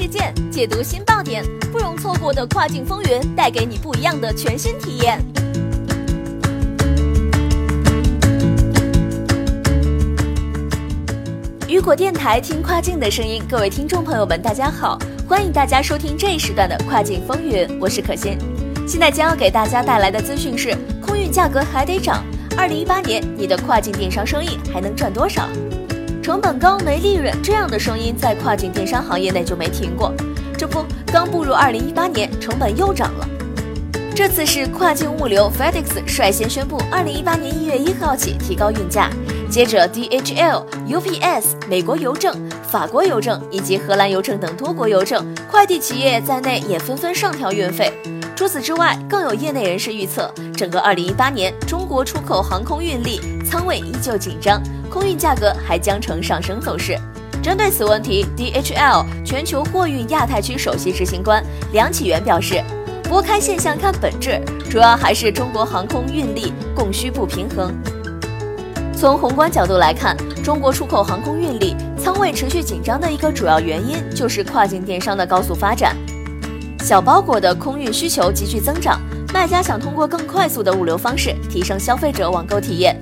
事件，解读新爆点，不容错过的跨境风云，带给你不一样的全新体验。雨果电台听跨境的声音，各位听众朋友们，大家好，欢迎大家收听这一时段的跨境风云，我是可心。现在将要给大家带来的资讯是：空运价格还得涨。二零一八年，你的跨境电商生意还能赚多少？成本高没利润，这样的声音在跨境电商行业内就没停过。这不，刚步入二零一八年，成本又涨了。这次是跨境物流 FedEx 率先宣布，二零一八年一月一号起提高运价，接着 DHL、UPS、美国邮政、法国邮政以及荷兰邮政等多国邮政快递企业在内也纷纷上调运费。除此之外，更有业内人士预测，整个2018年中国出口航空运力仓位依旧紧张，空运价格还将呈上升走势。针对此问题，DHL 全球货运亚太区首席执行官梁启源表示，拨开现象看本质，主要还是中国航空运力供需不平衡。从宏观角度来看，中国出口航空运力仓位持续紧张的一个主要原因，就是跨境电商的高速发展。小包裹的空运需求急剧增长，卖家想通过更快速的物流方式提升消费者网购体验，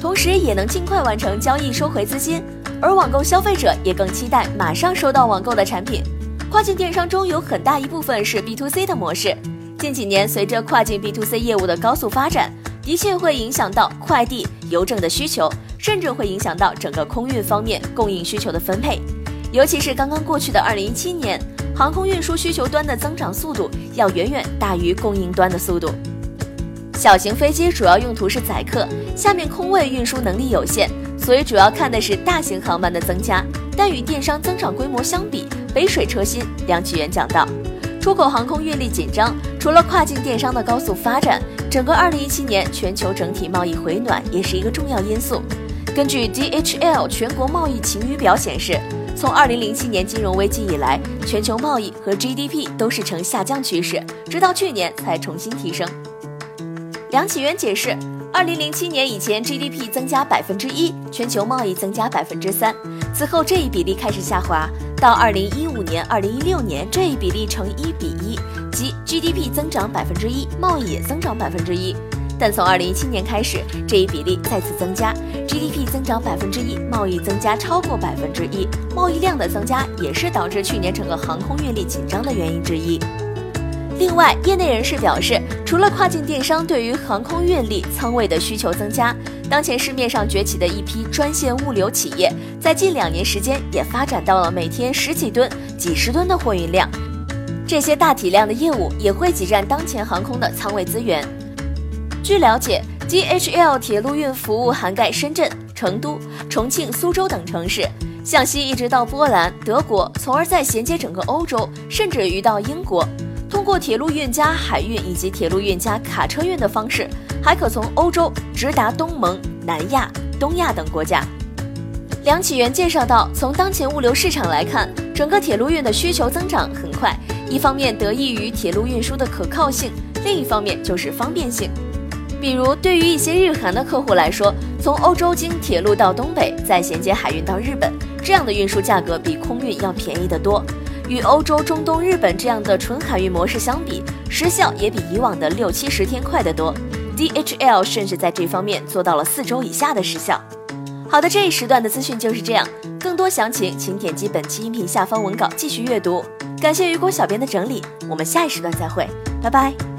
同时也能尽快完成交易收回资金。而网购消费者也更期待马上收到网购的产品。跨境电商中有很大一部分是 B to C 的模式，近几年随着跨境 B to C 业务的高速发展，的确会影响到快递、邮政的需求，甚至会影响到整个空运方面供应需求的分配。尤其是刚刚过去的二零一七年。航空运输需求端的增长速度要远远大于供应端的速度。小型飞机主要用途是载客，下面空位运输能力有限，所以主要看的是大型航班的增加。但与电商增长规模相比，杯水车薪。梁启源讲到，出口航空运力紧张，除了跨境电商的高速发展，整个2017年全球整体贸易回暖也是一个重要因素。根据 DHL 全国贸易晴雨表显示。从二零零七年金融危机以来，全球贸易和 GDP 都是呈下降趋势，直到去年才重新提升。梁启源解释，二零零七年以前 GDP 增加百分之一，全球贸易增加百分之三，此后这一比例开始下滑，到二零一五年、二零一六年这一比例呈一比一，即 GDP 增长百分之一，贸易也增长百分之一。但从二零一七年开始，这一比例再次增加，GDP 增长百分之一，贸易增加超过百分之一，贸易量的增加也是导致去年整个航空运力紧张的原因之一。另外，业内人士表示，除了跨境电商对于航空运力仓位的需求增加，当前市面上崛起的一批专线物流企业，在近两年时间也发展到了每天十几吨、几十吨的货运量，这些大体量的业务也会挤占当前航空的仓位资源。据了解，DHL 铁路运服务涵盖深圳、成都、重庆、苏州等城市，向西一直到波兰、德国，从而再衔接整个欧洲，甚至于到英国。通过铁路运加海运以及铁路运加卡车运的方式，还可从欧洲直达东盟、南亚、东亚等国家。梁启源介绍到，从当前物流市场来看，整个铁路运的需求增长很快，一方面得益于铁路运输的可靠性，另一方面就是方便性。比如，对于一些日韩的客户来说，从欧洲经铁路到东北，再衔接海运到日本，这样的运输价格比空运要便宜得多。与欧洲、中东、日本这样的纯海运模式相比，时效也比以往的六七十天快得多。DHL 甚至在这方面做到了四周以下的时效。好的，这一时段的资讯就是这样。更多详情，请点击本期音频下方文稿继续阅读。感谢雨果小编的整理，我们下一时段再会，拜拜。